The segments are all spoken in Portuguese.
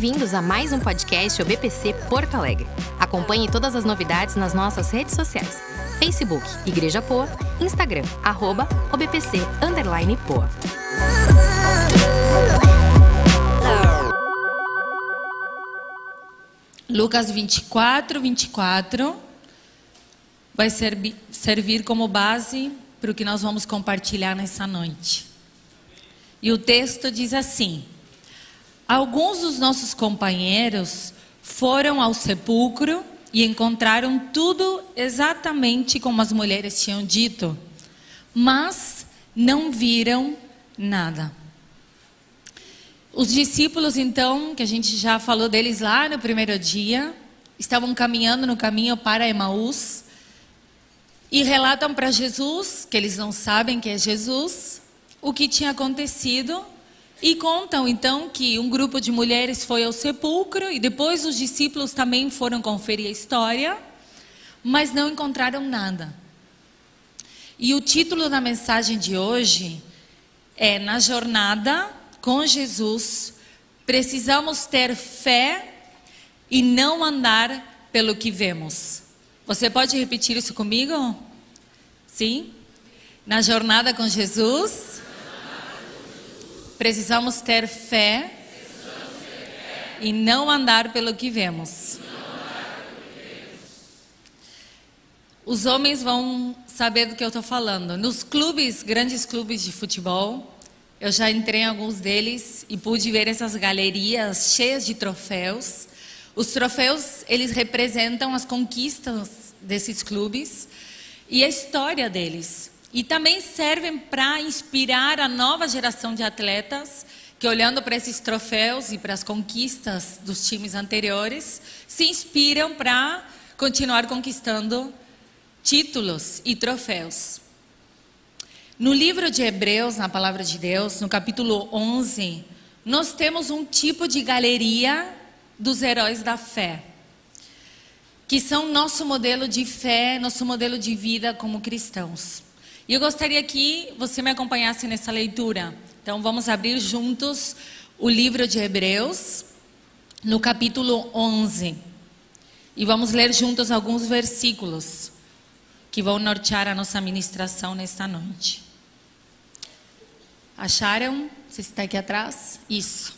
Bem-vindos a mais um podcast OBPC Porto Alegre. Acompanhe todas as novidades nas nossas redes sociais. Facebook Igreja Poa, Instagram arroba OBPC underline Poa. Lucas 24, 24 vai servir, servir como base para o que nós vamos compartilhar nessa noite. E o texto diz assim: Alguns dos nossos companheiros foram ao sepulcro e encontraram tudo exatamente como as mulheres tinham dito, mas não viram nada. Os discípulos, então, que a gente já falou deles lá no primeiro dia, estavam caminhando no caminho para Emaús e relatam para Jesus, que eles não sabem que é Jesus, o que tinha acontecido e contam então que um grupo de mulheres foi ao sepulcro e depois os discípulos também foram conferir a história, mas não encontraram nada. E o título da mensagem de hoje é Na jornada com Jesus, precisamos ter fé e não andar pelo que vemos. Você pode repetir isso comigo? Sim? Na jornada com Jesus, precisamos ter fé e não andar pelo que vemos. Os homens vão saber do que eu estou falando. Nos clubes, grandes clubes de futebol, eu já entrei em alguns deles e pude ver essas galerias cheias de troféus. Os troféus, eles representam as conquistas desses clubes e a história deles. E também servem para inspirar a nova geração de atletas que, olhando para esses troféus e para as conquistas dos times anteriores, se inspiram para continuar conquistando títulos e troféus. No livro de Hebreus, na palavra de Deus, no capítulo 11, nós temos um tipo de galeria dos heróis da fé, que são nosso modelo de fé, nosso modelo de vida como cristãos. E eu gostaria que você me acompanhasse nessa leitura. Então vamos abrir juntos o livro de Hebreus, no capítulo 11. E vamos ler juntos alguns versículos que vão nortear a nossa ministração nesta noite. Acharam? Você está aqui atrás? Isso.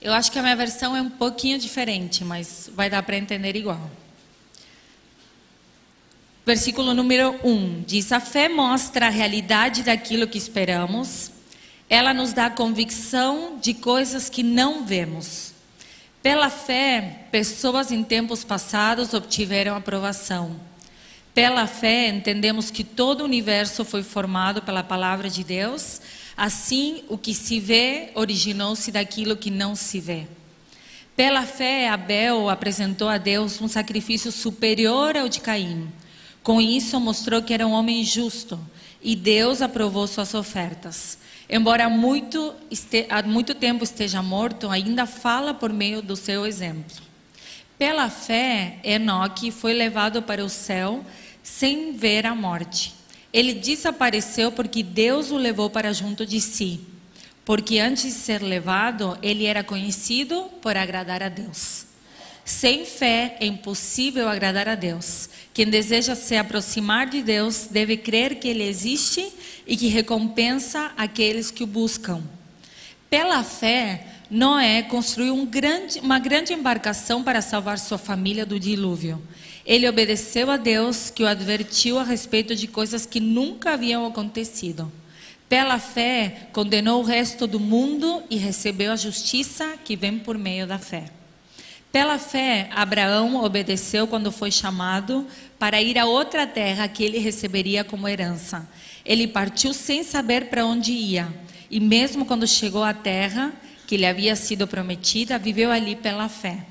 Eu acho que a minha versão é um pouquinho diferente, mas vai dar para entender igual. Versículo número 1 diz: A fé mostra a realidade daquilo que esperamos, ela nos dá convicção de coisas que não vemos. Pela fé, pessoas em tempos passados obtiveram aprovação. Pela fé, entendemos que todo o universo foi formado pela palavra de Deus Assim, o que se vê originou-se daquilo que não se vê. Pela fé, Abel apresentou a Deus um sacrifício superior ao de Caim. Com isso, mostrou que era um homem justo e Deus aprovou suas ofertas. Embora muito este, há muito tempo esteja morto, ainda fala por meio do seu exemplo. Pela fé, Enoque foi levado para o céu sem ver a morte. Ele desapareceu porque Deus o levou para junto de si. Porque antes de ser levado, ele era conhecido por agradar a Deus. Sem fé é impossível agradar a Deus. Quem deseja se aproximar de Deus deve crer que Ele existe e que recompensa aqueles que o buscam. Pela fé, Noé construiu um grande, uma grande embarcação para salvar sua família do dilúvio. Ele obedeceu a Deus, que o advertiu a respeito de coisas que nunca haviam acontecido. Pela fé, condenou o resto do mundo e recebeu a justiça que vem por meio da fé. Pela fé, Abraão obedeceu quando foi chamado para ir a outra terra que ele receberia como herança. Ele partiu sem saber para onde ia, e mesmo quando chegou à terra que lhe havia sido prometida, viveu ali pela fé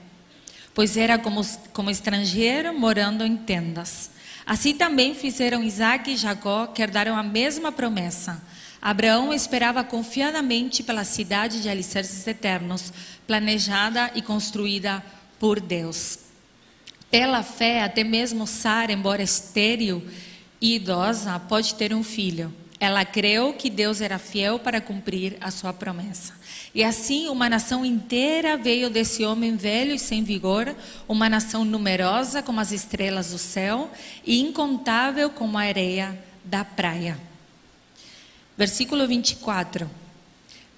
pois era como, como estrangeiro morando em tendas. Assim também fizeram Isaac e Jacó, que herdaram a mesma promessa. Abraão esperava confiadamente pela cidade de alicerces eternos, planejada e construída por Deus. Pela fé, até mesmo Sara, embora estéril e idosa, pode ter um filho. Ela creu que Deus era fiel para cumprir a sua promessa. E assim uma nação inteira veio desse homem velho e sem vigor, uma nação numerosa como as estrelas do céu e incontável como a areia da praia. Versículo 24.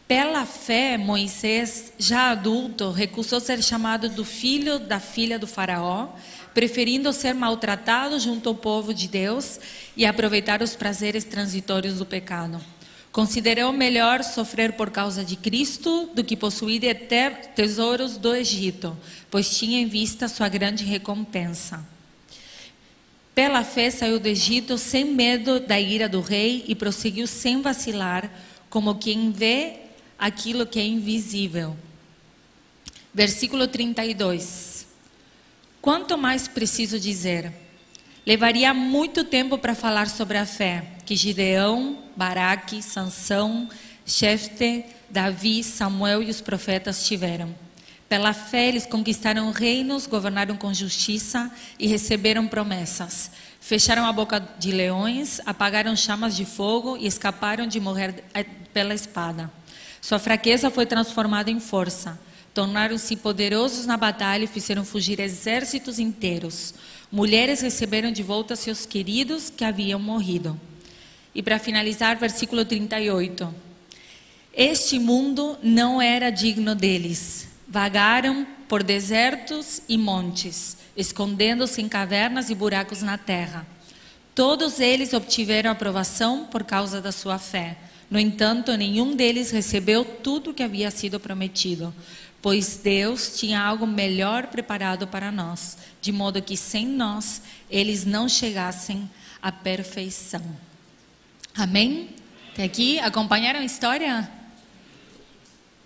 Pela fé, Moisés, já adulto, recusou ser chamado do filho da filha do Faraó, preferindo ser maltratado junto ao povo de Deus e aproveitar os prazeres transitórios do pecado. Considerou melhor sofrer por causa de Cristo do que possuir tesouros do Egito, pois tinha em vista sua grande recompensa. Pela fé saiu do Egito sem medo da ira do rei e prosseguiu sem vacilar, como quem vê aquilo que é invisível. Versículo 32. Quanto mais preciso dizer? Levaria muito tempo para falar sobre a fé que Gideão, Baraque, Sansão, Jefte, Davi, Samuel e os profetas tiveram. Pela fé eles conquistaram reinos, governaram com justiça e receberam promessas. Fecharam a boca de leões, apagaram chamas de fogo e escaparam de morrer eh, pela espada. Sua fraqueza foi transformada em força. Tornaram-se poderosos na batalha e fizeram fugir exércitos inteiros. Mulheres receberam de volta seus queridos que haviam morrido. E para finalizar, versículo 38. Este mundo não era digno deles. Vagaram por desertos e montes, escondendo-se em cavernas e buracos na terra. Todos eles obtiveram aprovação por causa da sua fé. No entanto, nenhum deles recebeu tudo o que havia sido prometido, pois Deus tinha algo melhor preparado para nós, de modo que sem nós eles não chegassem à perfeição. Amém? Até aqui, acompanharam a história?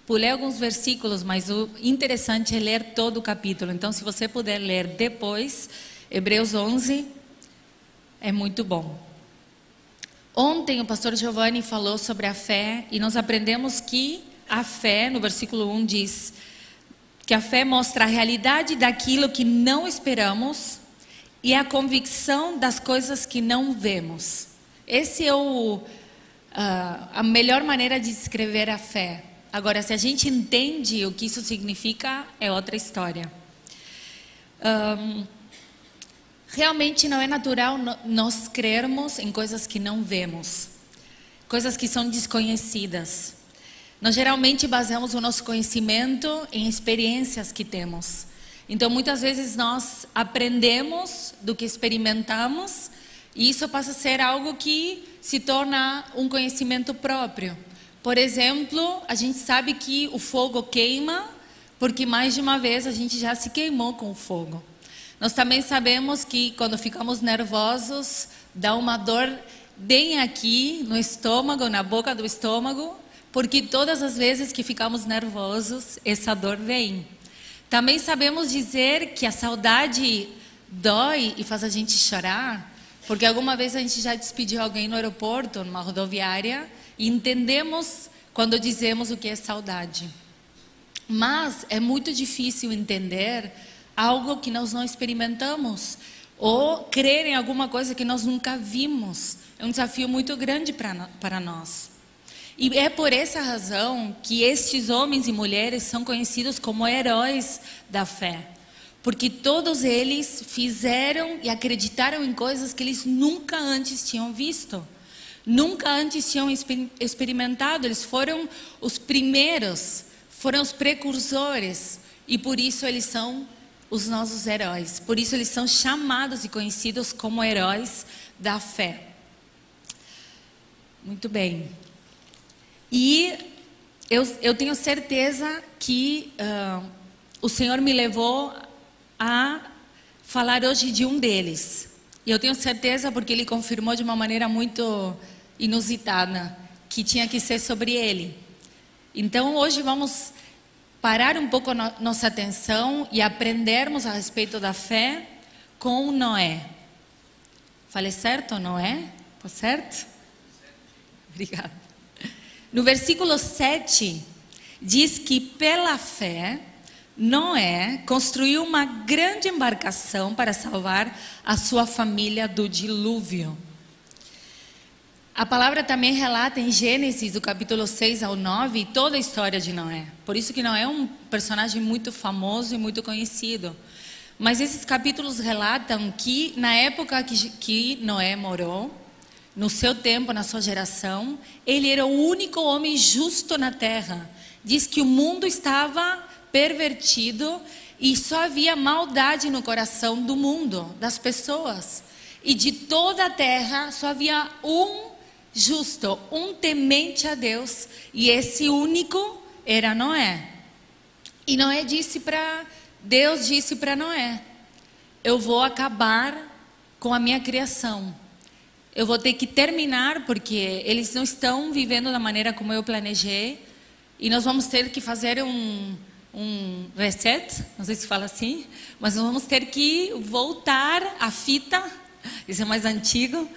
Pulei alguns versículos, mas o interessante é ler todo o capítulo. Então, se você puder ler depois, Hebreus 11, é muito bom. Ontem o pastor Giovanni falou sobre a fé e nós aprendemos que a fé, no versículo 1 diz que a fé mostra a realidade daquilo que não esperamos e a convicção das coisas que não vemos. Esse é o, uh, a melhor maneira de descrever a fé. Agora, se a gente entende o que isso significa, é outra história. Um, realmente não é natural nós crermos em coisas que não vemos, coisas que são desconhecidas. Nós geralmente baseamos o nosso conhecimento em experiências que temos. Então, muitas vezes nós aprendemos do que experimentamos e isso passa a ser algo que se torna um conhecimento próprio. Por exemplo, a gente sabe que o fogo queima, porque mais de uma vez a gente já se queimou com o fogo. Nós também sabemos que quando ficamos nervosos, dá uma dor bem aqui no estômago, na boca do estômago, porque todas as vezes que ficamos nervosos, essa dor vem. Também sabemos dizer que a saudade dói e faz a gente chorar, porque alguma vez a gente já despediu alguém no aeroporto, numa rodoviária, e entendemos quando dizemos o que é saudade. Mas é muito difícil entender algo que nós não experimentamos ou crer em alguma coisa que nós nunca vimos. É um desafio muito grande para, nós. E é por essa razão que estes homens e mulheres são conhecidos como heróis da fé porque todos eles fizeram e acreditaram em coisas que eles nunca antes tinham visto, nunca antes tinham experimentado. Eles foram os primeiros, foram os precursores, e por isso eles são os nossos heróis. Por isso eles são chamados e conhecidos como heróis da fé. Muito bem. E eu, eu tenho certeza que uh, o Senhor me levou a falar hoje de um deles. E eu tenho certeza, porque ele confirmou de uma maneira muito inusitada, que tinha que ser sobre ele. Então, hoje vamos parar um pouco no, nossa atenção e aprendermos a respeito da fé com Noé. Falei certo, Noé? Tá certo? Obrigada. No versículo 7, diz que pela fé Noé construiu uma grande embarcação para salvar a sua família do dilúvio. A palavra também relata em Gênesis, do capítulo 6 ao 9, toda a história de Noé. Por isso que Noé é um personagem muito famoso e muito conhecido. Mas esses capítulos relatam que na época que, que Noé morou, no seu tempo, na sua geração, ele era o único homem justo na terra. Diz que o mundo estava pervertido e só havia maldade no coração do mundo, das pessoas. E de toda a terra só havia um justo, um temente a Deus, e esse único era Noé. E Noé disse para Deus disse para Noé: Eu vou acabar com a minha criação. Eu vou ter que terminar porque eles não estão vivendo da maneira como eu planejei e nós vamos ter que fazer um um reset, não sei se fala assim, mas nós vamos ter que voltar a fita, isso é mais antigo,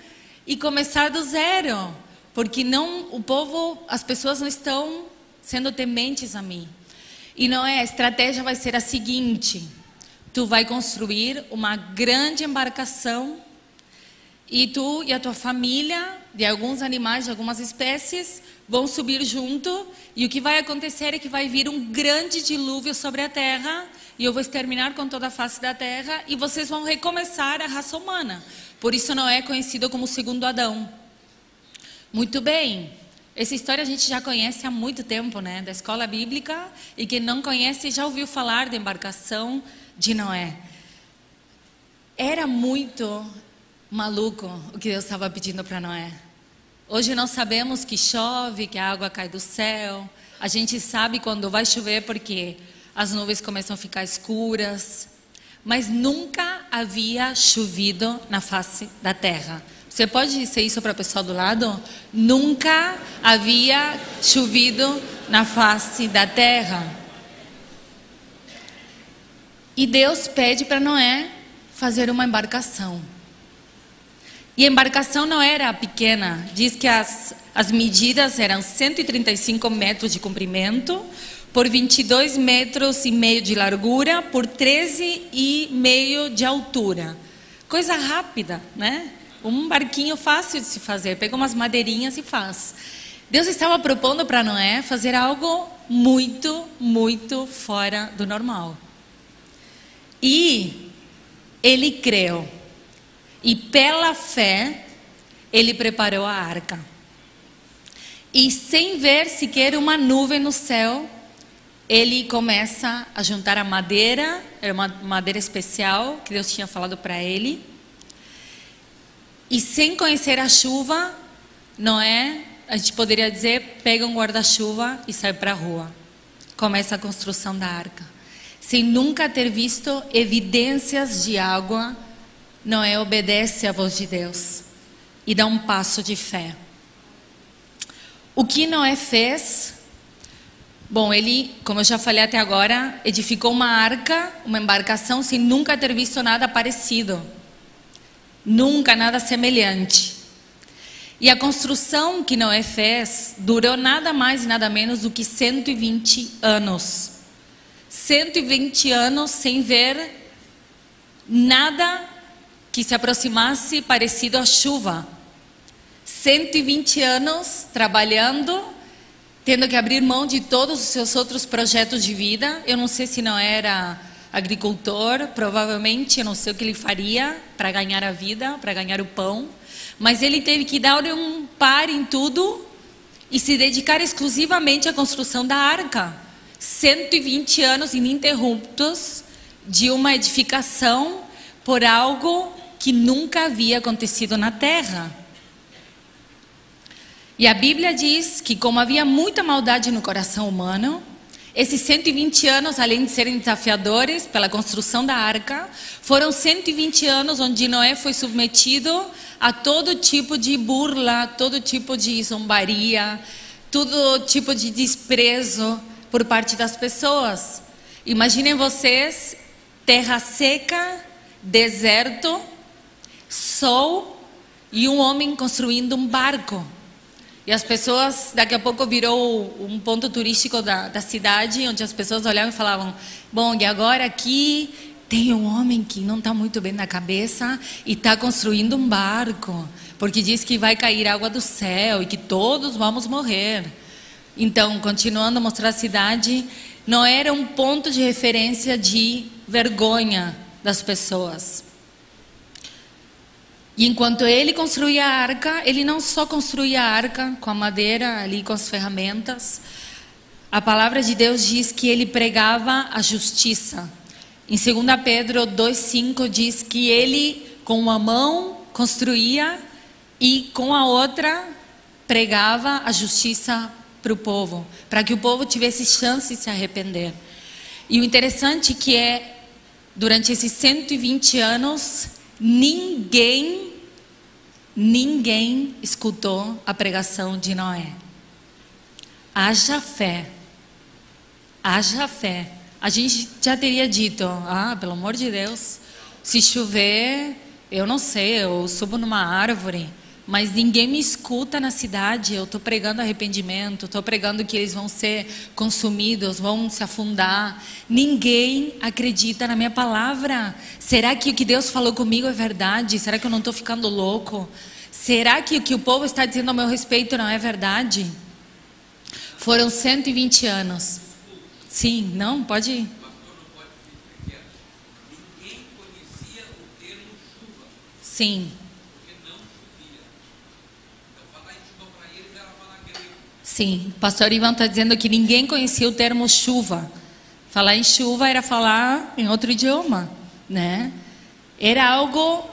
e começar do zero, porque não o povo, as pessoas não estão sendo tementes a mim. E não é, a estratégia vai ser a seguinte: tu vai construir uma grande embarcação e tu e a tua família, de alguns animais, de algumas espécies, vão subir junto, e o que vai acontecer é que vai vir um grande dilúvio sobre a terra, e eu vou exterminar com toda a face da terra, e vocês vão recomeçar a raça humana. Por isso não é conhecido como o segundo Adão. Muito bem. Essa história a gente já conhece há muito tempo, né? Da escola bíblica. E quem não conhece já ouviu falar da embarcação de Noé. Era muito maluco o que Deus estava pedindo para Noé. Hoje nós sabemos que chove, que a água cai do céu. A gente sabe quando vai chover porque as nuvens começam a ficar escuras mas nunca havia chovido na face da terra. Você pode dizer isso para a pessoa do lado? Nunca havia chovido na face da terra. E Deus pede para Noé fazer uma embarcação. E a embarcação não era pequena, diz que as, as medidas eram 135 metros de comprimento, por 22 metros e meio de largura, por 13 e meio de altura. Coisa rápida, né? Um barquinho fácil de se fazer. Pega umas madeirinhas e faz. Deus estava propondo para Noé fazer algo muito, muito fora do normal. E ele creu. E pela fé, ele preparou a arca. E sem ver sequer uma nuvem no céu, ele começa a juntar a madeira, é uma madeira especial que Deus tinha falado para ele. E sem conhecer a chuva, Noé, a gente poderia dizer, pega um guarda-chuva e sai para a rua. Começa a construção da arca. Sem nunca ter visto evidências de água, Noé obedece à voz de Deus e dá um passo de fé. O que Noé fez Bom, ele, como eu já falei até agora, edificou uma arca, uma embarcação, sem nunca ter visto nada parecido. Nunca nada semelhante. E a construção que Noé fez durou nada mais e nada menos do que 120 anos. 120 anos sem ver nada que se aproximasse parecido à chuva. 120 anos trabalhando tendo que abrir mão de todos os seus outros projetos de vida. Eu não sei se não era agricultor, provavelmente, eu não sei o que ele faria para ganhar a vida, para ganhar o pão, mas ele teve que dar um par em tudo e se dedicar exclusivamente à construção da arca. 120 anos ininterruptos de uma edificação por algo que nunca havia acontecido na terra. E a Bíblia diz que, como havia muita maldade no coração humano, esses 120 anos, além de serem desafiadores pela construção da arca, foram 120 anos onde Noé foi submetido a todo tipo de burla, todo tipo de zombaria, todo tipo de desprezo por parte das pessoas. Imaginem vocês, terra seca, deserto, sol e um homem construindo um barco. E as pessoas, daqui a pouco virou um ponto turístico da, da cidade, onde as pessoas olhavam e falavam: bom, e agora aqui tem um homem que não está muito bem na cabeça e está construindo um barco. porque diz que vai cair água do céu e que todos vamos morrer. Então, continuando a mostrar a cidade, não era um ponto de referência de vergonha das pessoas. E enquanto ele construía a arca, ele não só construía a arca com a madeira ali com as ferramentas. A palavra de Deus diz que ele pregava a justiça. Em 2 Pedro 2:5 diz que ele com uma mão construía e com a outra pregava a justiça para o povo, para que o povo tivesse chance de se arrepender. E o interessante que é, durante esses 120 anos, ninguém, ninguém escutou a pregação de Noé. Haja fé, haja fé. A gente já teria dito, ah, pelo amor de Deus, se chover, eu não sei, eu subo numa árvore, mas ninguém me escuta na cidade. Eu estou pregando arrependimento, estou pregando que eles vão ser consumidos, vão se afundar. Ninguém acredita na minha palavra. Será que o que Deus falou comigo é verdade? Será que eu não estou ficando louco? Será que o que o povo está dizendo ao meu respeito não é verdade? Foram 120 anos. Sim, não, pode ir. Sim. Sim, o pastor Ivan está dizendo que ninguém conhecia o termo chuva. Falar em chuva era falar em outro idioma, né? Era algo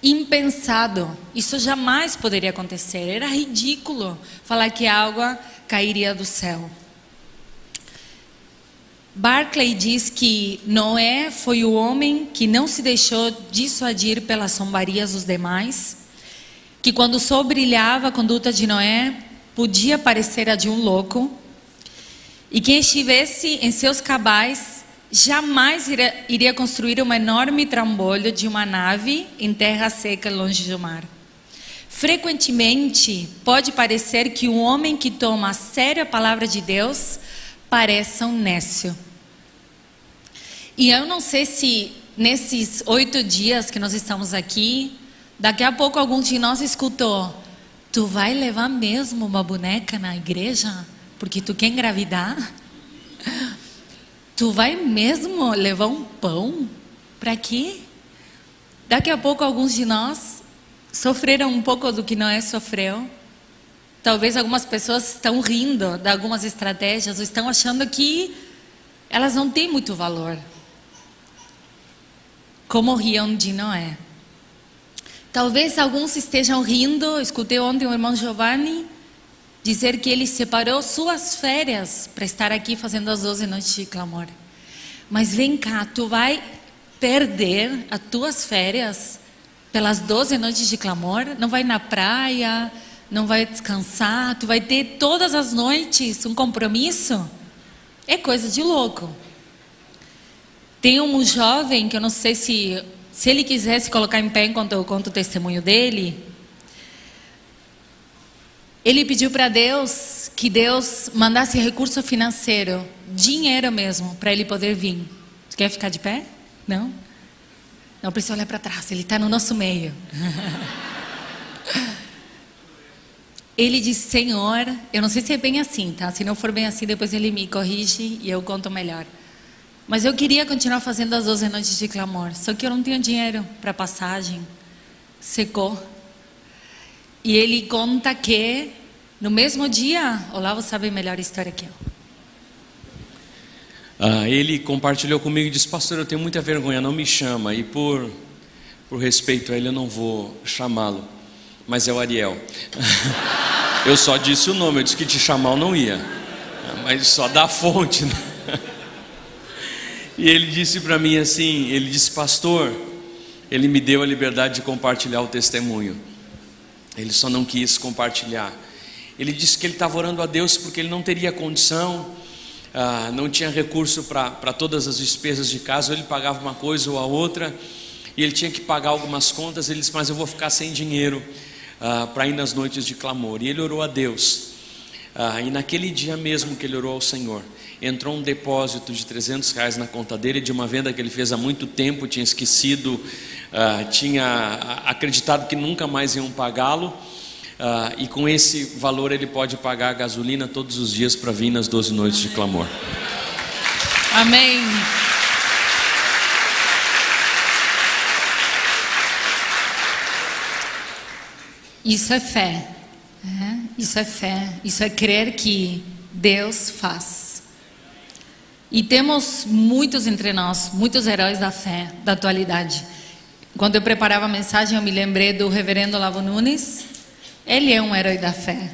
impensado. Isso jamais poderia acontecer. Era ridículo falar que a água cairia do céu. Barclay diz que Noé foi o homem que não se deixou dissuadir pelas sombarias dos demais, que quando o sol brilhava a conduta de Noé podia parecer a de um louco, e quem estivesse em seus cabais jamais iria, construir um enorme trambolho de uma nave em terra seca longe do mar. Frequentemente, pode parecer que um homem que toma a sério a palavra de Deus pareça um nécio. E eu não sei se nesses oito dias que nós estamos aqui, daqui a pouco algum de nós escutou Tu vai levar mesmo uma boneca na igreja porque tu quer engravidar? Tu vai mesmo levar um pão? Para quê? Daqui a pouco alguns de nós sofreram um pouco do que Noé sofreu. Talvez algumas pessoas estão rindo de algumas estratégias, ou estão achando que elas não têm muito valor. Como riam de Noé. Talvez alguns estejam rindo. Escutei ontem o irmão Giovanni dizer que ele separou suas férias para estar aqui fazendo as 12 noites de clamor. Mas vem cá, tu vai perder as tuas férias pelas 12 noites de clamor? Não vai na praia, não vai descansar, tu vai ter todas as noites um compromisso? É coisa de louco. Tem um jovem que eu não sei se se ele quisesse colocar em pé enquanto eu conto o testemunho dele, ele pediu para Deus que Deus mandasse recurso financeiro, dinheiro mesmo, para ele poder vir. Você quer ficar de pé? Não? Não precisa olhar para trás, ele está no nosso meio. ele disse: Senhor, eu não sei se é bem assim, tá? Se não for bem assim, depois ele me corrige e eu conto melhor. Mas eu queria continuar fazendo as 12 noites de clamor, só que eu não tinha dinheiro para passagem. Secou. E ele conta que no mesmo dia, Olavo sabe melhor a história que eu. Ah, ele compartilhou comigo e disse: Pastor, eu tenho muita vergonha, não me chama. E por, por respeito a ele, eu não vou chamá-lo. Mas é o Ariel. eu só disse o nome, eu disse que te chamar eu não ia. Mas só dá fonte. Né? E ele disse para mim assim: ele disse, pastor, ele me deu a liberdade de compartilhar o testemunho. Ele só não quis compartilhar. Ele disse que ele estava orando a Deus porque ele não teria condição, ah, não tinha recurso para todas as despesas de casa, ou ele pagava uma coisa ou a outra, e ele tinha que pagar algumas contas. Ele disse: Mas eu vou ficar sem dinheiro ah, para ir nas noites de clamor. E ele orou a Deus. Ah, e naquele dia mesmo que ele orou ao Senhor, entrou um depósito de 300 reais na conta dele de uma venda que ele fez há muito tempo, tinha esquecido, uh, tinha acreditado que nunca mais iam pagá-lo. Uh, e com esse valor ele pode pagar a gasolina todos os dias para vir nas 12 noites de clamor. Amém. Isso é fé. É? Isso é fé. Isso é crer que Deus faz. E temos muitos entre nós, muitos heróis da fé, da atualidade. Quando eu preparava a mensagem, eu me lembrei do reverendo Lavo Nunes. Ele é um herói da fé.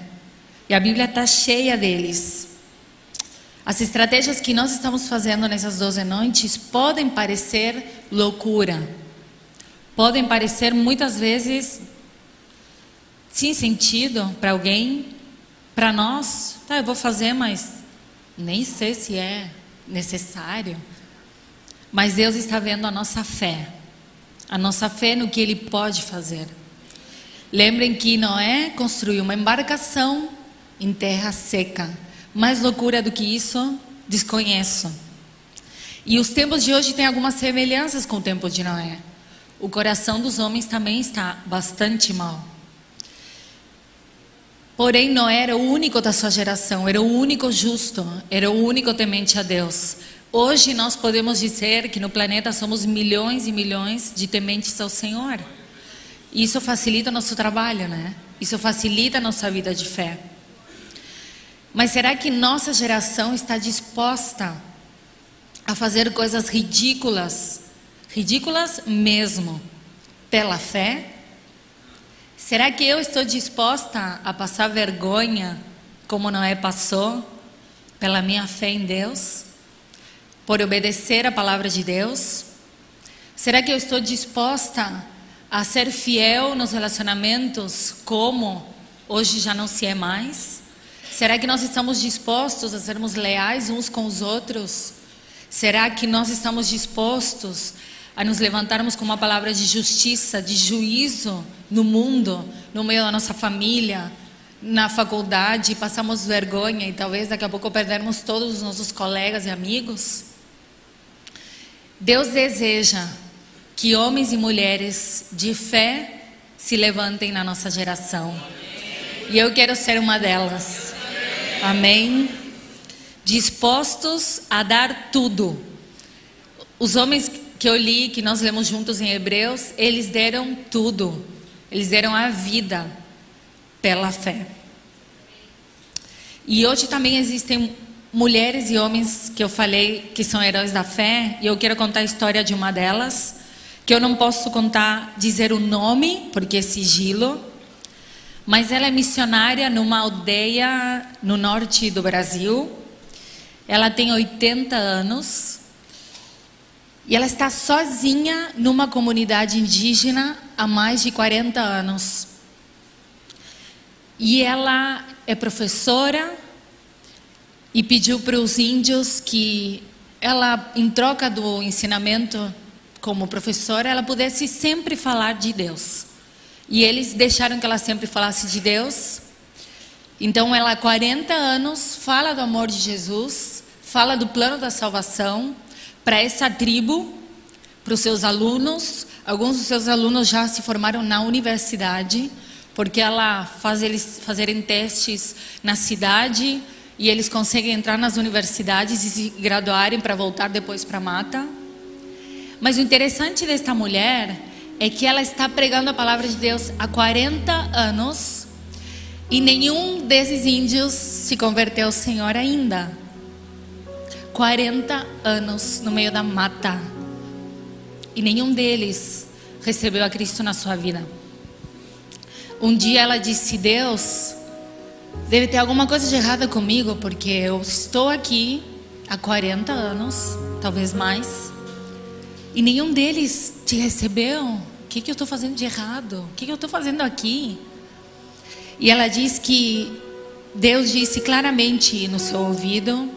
E a Bíblia está cheia deles. As estratégias que nós estamos fazendo nessas 12 noites podem parecer loucura. Podem parecer muitas vezes sem sentido para alguém, para nós. Tá, eu vou fazer, mas nem sei se é necessário. Mas Deus está vendo a nossa fé, a nossa fé no que Ele pode fazer. Lembrem que Noé construiu uma embarcação em terra seca. Mais loucura do que isso, desconheço. E os tempos de hoje têm algumas semelhanças com o tempo de Noé. O coração dos homens também está bastante mal. Porém, Noé era o único da sua geração, era o único justo, era o único temente a Deus. Hoje nós podemos dizer que no planeta somos milhões e milhões de tementes ao Senhor. Isso facilita o nosso trabalho, né? Isso facilita a nossa vida de fé. Mas será que nossa geração está disposta a fazer coisas ridículas, ridículas mesmo, pela fé? Será que eu estou disposta a passar vergonha, como Noé passou, pela minha fé em Deus? Por obedecer a palavra de Deus? Será que eu estou disposta a ser fiel nos relacionamentos, como hoje já não se é mais? Será que nós estamos dispostos a sermos leais uns com os outros? Será que nós estamos dispostos a nos levantarmos com uma palavra de justiça, de juízo no mundo, no meio da nossa família, na faculdade, passamos vergonha e talvez daqui a pouco perdermos todos os nossos colegas e amigos? Deus deseja que homens e mulheres de fé se levantem na nossa geração. E eu quero ser uma delas. Amém? Dispostos a dar tudo. Os homens que eu li, que nós lemos juntos em Hebreus, eles deram tudo. Eles deram a vida pela fé. E hoje também existem mulheres e homens que eu falei que são heróis da fé, e eu quero contar a história de uma delas, que eu não posso contar, dizer o nome, porque é sigilo, mas ela é missionária numa aldeia no norte do Brasil. Ela tem 80 anos e ela está sozinha numa comunidade indígena há mais de 40 anos. E ela é professora e pediu para os índios que ela, em troca do ensinamento como professora, ela pudesse sempre falar de Deus. E eles deixaram que ela sempre falasse de Deus. Então ela há 40 anos fala do amor de Jesus, fala do plano da salvação para essa tribo, para os seus alunos. Alguns dos seus alunos já se formaram na universidade, porque ela faz eles fazerem testes na cidade e eles conseguem entrar nas universidades e se graduarem para voltar depois para a mata. Mas o interessante desta mulher é que ela está pregando a palavra de Deus há 40 anos e nenhum desses índios se converteu ao Senhor ainda. 40 anos no meio da mata. E nenhum deles recebeu a Cristo na sua vida. Um dia ela disse: Deus, deve ter alguma coisa de errada comigo, porque eu estou aqui há 40 anos, talvez mais, e nenhum deles te recebeu. O que, que eu estou fazendo de errado? O que, que eu estou fazendo aqui? E ela diz que Deus disse claramente no seu ouvido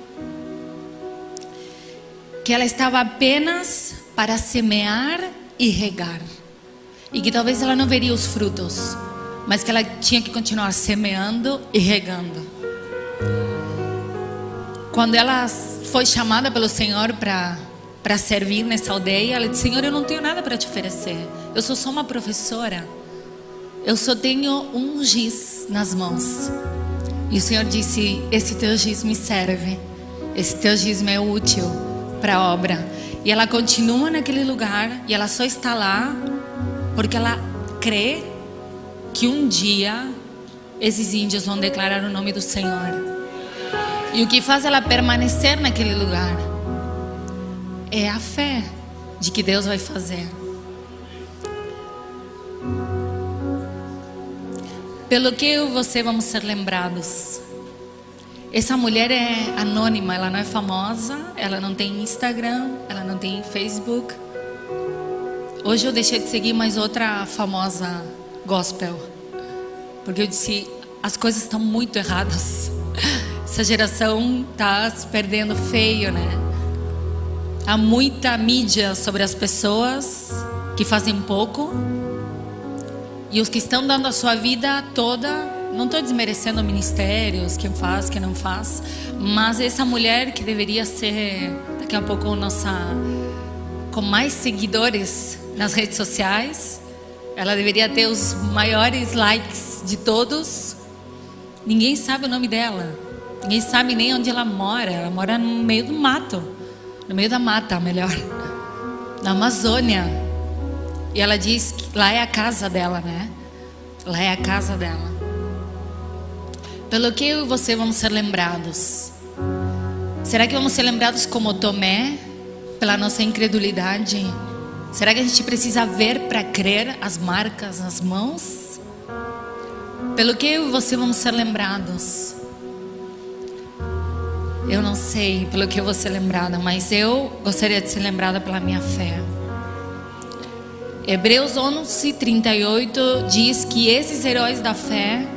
que ela estava apenas para semear e regar. E que talvez ela não veria os frutos, mas que ela tinha que continuar semeando e regando. Quando ela foi chamada pelo Senhor para para servir nessa aldeia, ela disse: Senhor, eu não tenho nada para te oferecer. Eu sou só uma professora. Eu só tenho um giz nas mãos. E o Senhor disse: Esse teu giz me serve. Esse teu giz me é útil para a obra. E ela continua naquele lugar e ela só está lá porque ela crê que um dia esses índios vão declarar o nome do Senhor. E o que faz ela permanecer naquele lugar é a fé de que Deus vai fazer. Pelo que eu e você vamos ser lembrados. Essa mulher é anônima, ela não é famosa, ela não tem Instagram, ela não tem Facebook. Hoje eu deixei de seguir mais outra famosa gospel, porque eu disse: as coisas estão muito erradas. Essa geração está se perdendo feio, né? Há muita mídia sobre as pessoas que fazem pouco e os que estão dando a sua vida toda. Não estou desmerecendo ministérios, quem faz, quem não faz, mas essa mulher que deveria ser daqui a pouco nossa com mais seguidores nas redes sociais, ela deveria ter os maiores likes de todos. Ninguém sabe o nome dela. Ninguém sabe nem onde ela mora. Ela mora no meio do mato. No meio da mata, melhor. Na Amazônia. E ela diz que lá é a casa dela, né? Lá é a casa dela. Pelo que eu e você vamos ser lembrados? Será que vamos ser lembrados como Tomé? Pela nossa incredulidade? Será que a gente precisa ver para crer as marcas nas mãos? Pelo que eu e você vamos ser lembrados? Eu não sei pelo que eu vou ser lembrada, mas eu gostaria de ser lembrada pela minha fé. Hebreus 11, 38 diz que esses heróis da fé,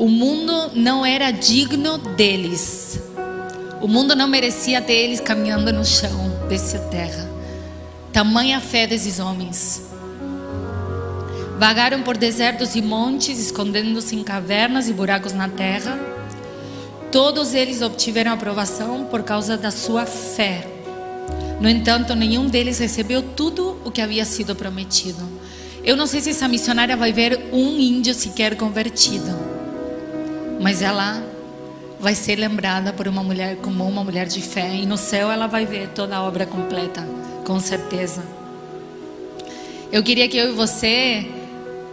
o mundo não era digno deles. O mundo não merecia ter eles caminhando no chão dessa terra. Tamanha fé desses homens. Vagaram por desertos e montes, escondendo-se em cavernas e buracos na terra Todos eles obtiveram aprovação por causa da sua fé. No entanto, nenhum deles recebeu tudo o que havia sido prometido. Eu não sei se essa missionária vai ver um índio sequer convertido, mas ela vai ser lembrada por uma mulher como uma mulher de fé, e no céu ela vai ver toda a obra completa, com certeza. Eu queria que eu e você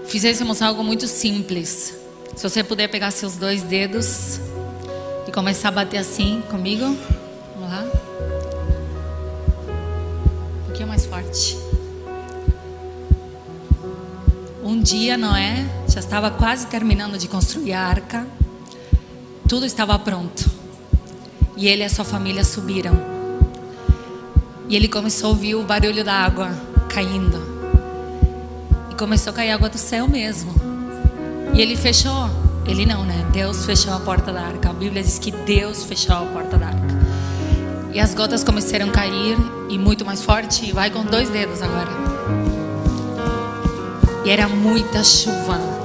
fizéssemos algo muito simples. Se você puder pegar seus dois dedos e começar a bater assim comigo. Vamos lá. Um pouquinho mais forte. Um dia Noé já estava quase terminando de construir a arca. Tudo estava pronto. E ele e a sua família subiram. E ele começou a ouvir o barulho da água caindo. E começou a cair água do céu mesmo. E ele fechou ele não, né? Deus fechou a porta da arca. A Bíblia diz que Deus fechou a porta da arca. E as gotas começaram a cair e muito mais forte. E vai com dois dedos agora. E era muita chuva.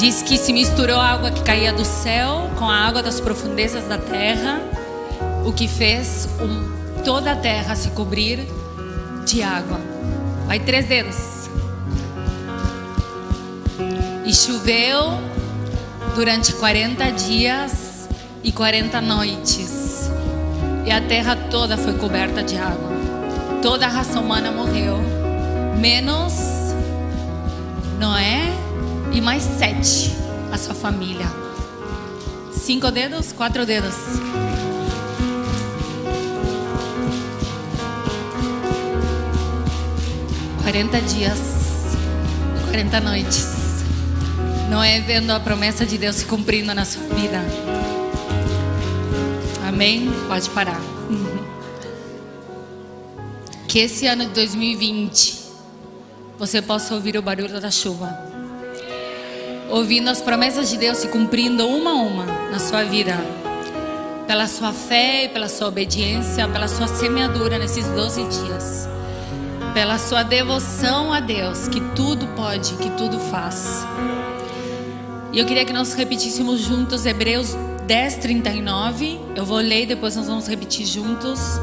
Diz que se misturou água que caía do céu com a água das profundezas da terra, o que fez um, toda a terra se cobrir de água. Vai três dedos. E choveu durante 40 dias e 40 noites. E a terra toda foi coberta de água. Toda a raça humana morreu, menos Noé e mais sete, a sua família. Cinco dedos, quatro dedos. Quarenta dias, quarenta noites. Não é vendo a promessa de Deus se cumprindo na sua vida. Amém? Pode parar. Que esse ano de 2020 você possa ouvir o barulho da chuva. Ouvindo as promessas de Deus se cumprindo uma a uma na sua vida. Pela sua fé, pela sua obediência, pela sua semeadura nesses 12 dias. Pela sua devoção a Deus, que tudo pode, que tudo faz. E eu queria que nós repetíssemos juntos Hebreus 10:39. Eu vou ler e depois nós vamos repetir juntos.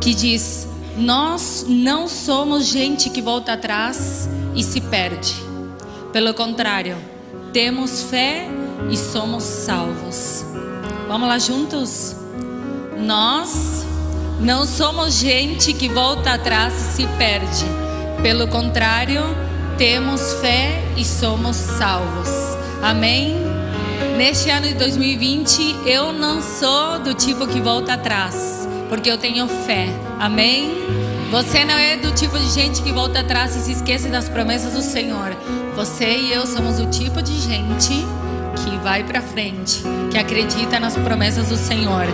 Que diz: Nós não somos gente que volta atrás e se perde. Pelo contrário, temos fé e somos salvos. Vamos lá juntos? Nós não somos gente que volta atrás e se perde. Pelo contrário, temos fé e somos salvos. Amém? Neste ano de 2020, eu não sou do tipo que volta atrás, porque eu tenho fé. Amém? Você não é do tipo de gente que volta atrás e se esquece das promessas do Senhor. Você e eu somos o tipo de gente que vai para frente, que acredita nas promessas do Senhor.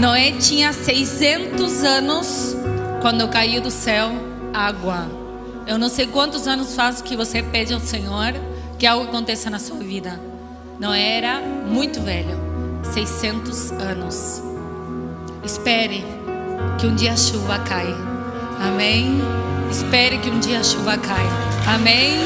Noé tinha 600 anos quando caiu do céu água. Eu não sei quantos anos faz que você pede ao Senhor que algo aconteça na sua vida. Noé era muito velho, 600 anos. Espere que um dia a chuva caia. Amém? Espere que um dia a chuva caia. Amém?